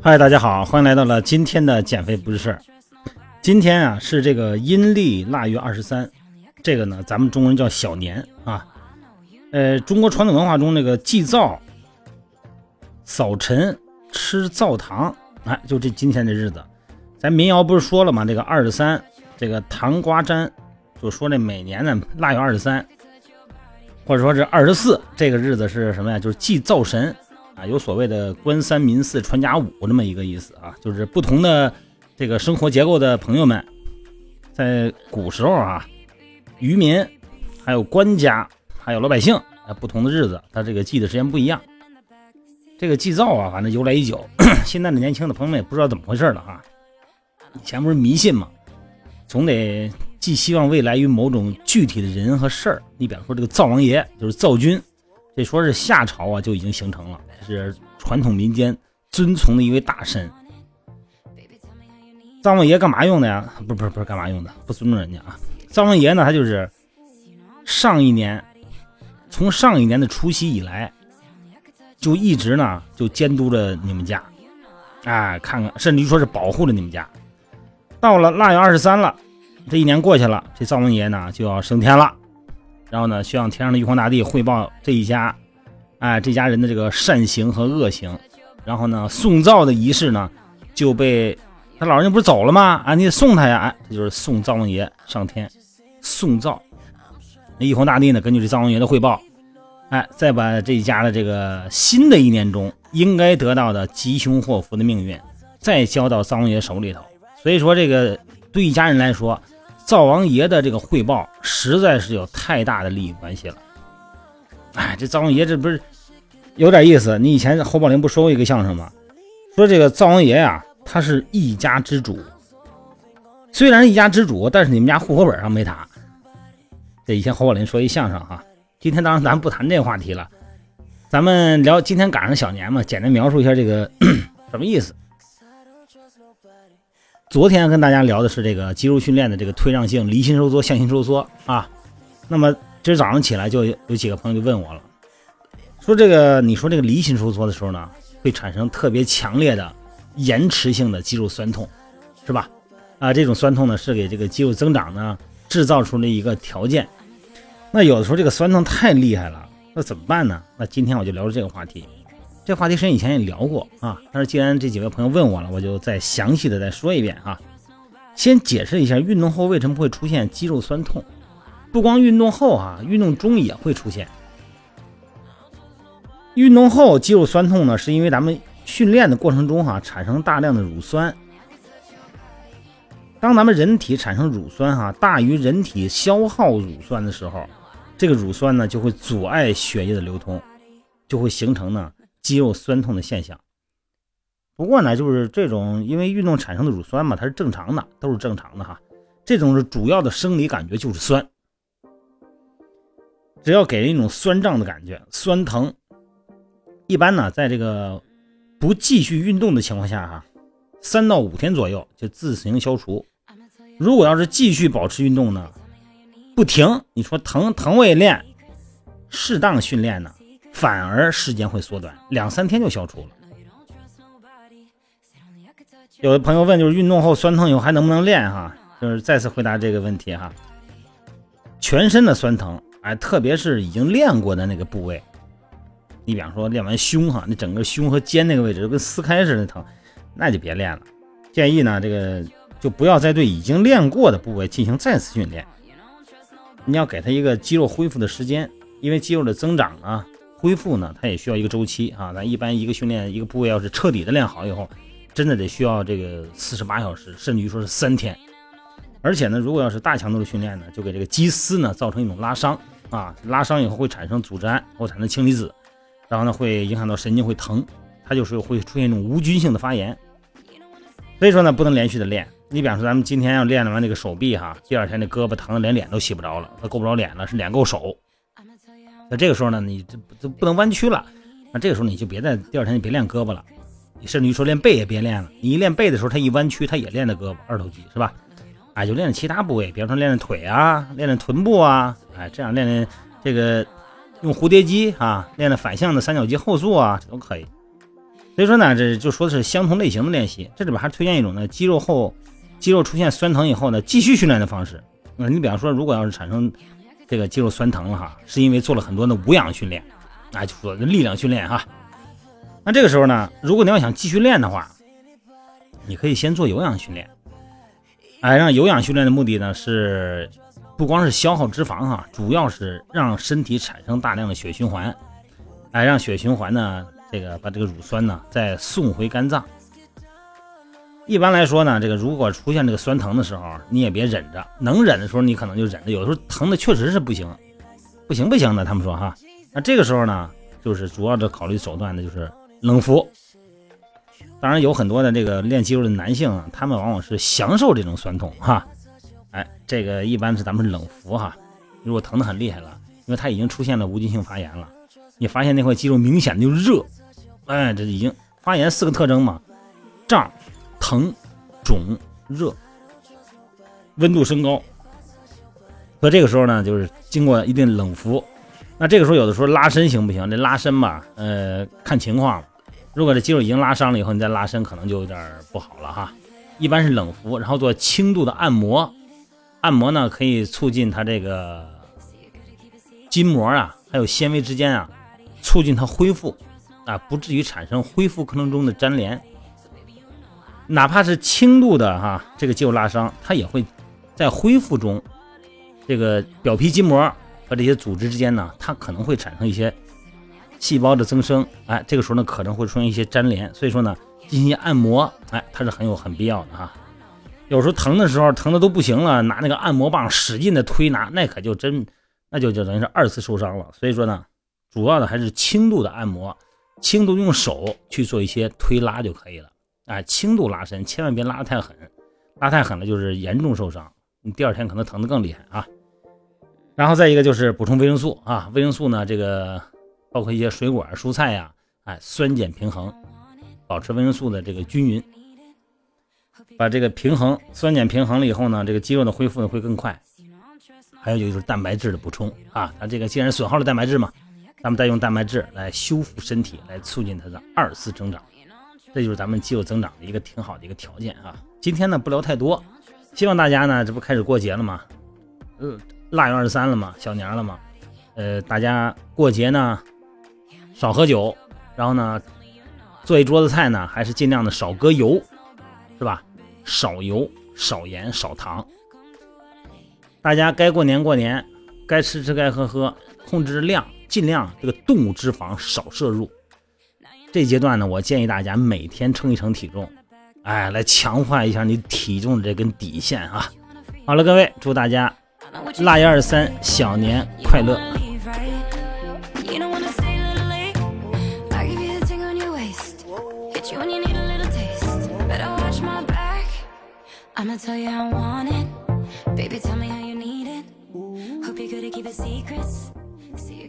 嗨，大家好，欢迎来到了今天的减肥不是事儿。今天啊是这个阴历腊月二十三，这个呢咱们中国人叫小年啊。呃，中国传统文化中那个祭灶、扫尘、吃灶糖，哎，就这今天这日子，咱民谣不是说了吗？这个二十三，这个糖瓜粘，就说这每年呢腊月二十三，或者说是二十四，这个日子是什么呀？就是祭灶神啊，有所谓的官三民四传家五这么一个意思啊，就是不同的这个生活结构的朋友们，在古时候啊，渔民还有官家。还有老百姓，不同的日子，他这个祭的时间不一样。这个祭灶啊，反正由来已久，现在的年轻的朋友们也不知道怎么回事了哈。以前不是迷信嘛，总得寄希望未来于某种具体的人和事儿。你比方说这个灶王爷，就是灶君，这说是夏朝啊就已经形成了，是传统民间尊崇的一位大神。灶王爷干嘛用的呀？不不是不是干嘛用的？不尊重人家啊。灶王爷呢，他就是上一年。从上一年的除夕以来，就一直呢就监督着你们家，哎，看看，甚至于说是保护着你们家。到了腊月二十三了，这一年过去了，这灶王爷呢就要升天了，然后呢向天上的玉皇大帝汇报这一家，哎，这家人的这个善行和恶行。然后呢，送灶的仪式呢就被他老人家不是走了吗？啊，你得送他呀，哎，这就是送灶王爷上天，送灶。那玉皇大帝呢，根据这灶王爷的汇报。哎，再把这一家的这个新的一年中应该得到的吉凶祸福的命运，再交到灶王爷手里头。所以说，这个对一家人来说，灶王爷的这个汇报实在是有太大的利益关系了。哎，这灶王爷这不是有点意思？你以前侯宝林不说过一个相声吗？说这个灶王爷呀，他是一家之主。虽然一家之主，但是你们家户口本上没他。这以前侯宝林说一相声哈。今天当然咱不谈这个话题了，咱们聊今天赶上小年嘛，简单描述一下这个 什么意思。昨天跟大家聊的是这个肌肉训练的这个退让性离心收缩、向心收缩啊。那么今儿早上起来就有几个朋友就问我了，说这个你说这个离心收缩的时候呢，会产生特别强烈的延迟性的肌肉酸痛，是吧？啊，这种酸痛呢是给这个肌肉增长呢制造出了一个条件。那有的时候这个酸痛太厉害了，那怎么办呢？那今天我就聊聊这个话题。这话题实际上以前也聊过啊，但是既然这几位朋友问我了，我就再详细的再说一遍啊。先解释一下运动后为什么会出现肌肉酸痛，不光运动后啊，运动中也会出现。运动后肌肉酸痛呢，是因为咱们训练的过程中哈产生大量的乳酸。当咱们人体产生乳酸哈大于人体消耗乳酸的时候。这个乳酸呢就会阻碍血液的流通，就会形成呢肌肉酸痛的现象。不过呢，就是这种因为运动产生的乳酸嘛，它是正常的，都是正常的哈。这种是主要的生理感觉就是酸，只要给人一种酸胀的感觉、酸疼，一般呢在这个不继续运动的情况下哈，三到五天左右就自行消除。如果要是继续保持运动呢？不停，你说疼疼我也练，适当训练呢，反而时间会缩短，两三天就消除了。有的朋友问，就是运动后酸疼以后还能不能练？哈，就是再次回答这个问题哈。全身的酸疼，哎，特别是已经练过的那个部位，你比方说练完胸哈，那整个胸和肩那个位置都跟撕开似的疼，那就别练了。建议呢，这个就不要再对已经练过的部位进行再次训练。你要给他一个肌肉恢复的时间，因为肌肉的增长啊、恢复呢，它也需要一个周期啊。咱一般一个训练一个部位要是彻底的练好以后，真的得需要这个四十八小时，甚至于说是三天。而且呢，如果要是大强度的训练呢，就给这个肌丝呢造成一种拉伤啊，拉伤以后会产生组织胺或产生氢离子，然后呢会影响到神经会疼，它就是会出现一种无菌性的发炎。所以说呢，不能连续的练。你比方说，咱们今天要练完这个手臂哈，第二天这胳膊疼的连脸都洗不着了，它够不着脸了，是脸够手。那这个时候呢，你这这不能弯曲了，那这个时候你就别再第二天就别练胳膊了，你甚至于说练背也别练了。你一练背的时候，它一弯曲，它也练的胳膊二头肌是吧？哎，就练练其他部位，比方说练练腿啊，练练臀部啊，哎，这样练练这个用蝴蝶肌啊练的反向的三角肌后束啊，这都可以。所以说呢，这就说的是相同类型的练习。这里边还推荐一种呢，肌肉后肌肉出现酸疼以后呢，继续训练的方式。那你比方说，如果要是产生这个肌肉酸疼了哈，是因为做了很多的无氧训练，啊，就说力量训练哈。那这个时候呢，如果你要想继续练的话，你可以先做有氧训练。哎，让有氧训练的目的呢是不光是消耗脂肪哈，主要是让身体产生大量的血循环，哎，让血循环呢，这个把这个乳酸呢再送回肝脏。一般来说呢，这个如果出现这个酸疼的时候，你也别忍着，能忍的时候你可能就忍着，有的时候疼的确实是不行，不行不行的。他们说哈，那这个时候呢，就是主要的考虑手段呢就是冷敷。当然有很多的这个练肌肉的男性啊，他们往往是享受这种酸痛哈，哎，这个一般是咱们是冷敷哈。如果疼的很厉害了，因为它已经出现了无菌性发炎了，你发现那块肌肉明显的就热，哎，这已经发炎四个特征嘛，胀、疼、肿、热，温度升高。所以这个时候呢，就是经过一定冷敷。那这个时候有的时候拉伸行不行？这拉伸吧，呃，看情况。如果这肌肉已经拉伤了以后，你再拉伸可能就有点不好了哈。一般是冷敷，然后做轻度的按摩。按摩呢可以促进它这个筋膜啊，还有纤维之间啊，促进它恢复啊，不至于产生恢复过程中的粘连。哪怕是轻度的哈，这个肌肉拉伤，它也会在恢复中，这个表皮筋膜和这些组织之间呢，它可能会产生一些。细胞的增生，哎，这个时候呢可能会出现一些粘连，所以说呢进行按摩，哎，它是很有很必要的哈。有时候疼的时候疼的都不行了，拿那个按摩棒使劲的推拿，那可就真那就就等于是二次受伤了。所以说呢，主要的还是轻度的按摩，轻度用手去做一些推拉就可以了，哎，轻度拉伸，千万别拉太狠，拉太狠了就是严重受伤，你第二天可能疼的更厉害啊。然后再一个就是补充维生素啊，维生素呢这个。包括一些水果、蔬菜呀，哎，酸碱平衡，保持维生素的这个均匀，把这个平衡酸碱平衡了以后呢，这个肌肉的恢复呢会更快。还有就是蛋白质的补充啊，它这个既然损耗了蛋白质嘛，咱们再用蛋白质来修复身体，来促进它的二次增长，这就是咱们肌肉增长的一个挺好的一个条件啊。今天呢不聊太多，希望大家呢这不开始过节了吗？呃，腊月二十三了嘛，小年了嘛，呃，大家过节呢。少喝酒，然后呢，做一桌子菜呢，还是尽量的少搁油，是吧？少油、少盐、少糖。大家该过年过年，该吃吃该喝喝，控制量，尽量这个动物脂肪少摄入。这阶段呢，我建议大家每天称一称体重，哎，来强化一下你体重的这根底线啊！好了，各位，祝大家腊月二十三小年快乐！I'ma tell you I want it. Baby, tell me how you need it. Hope you're good at keeping secrets. See you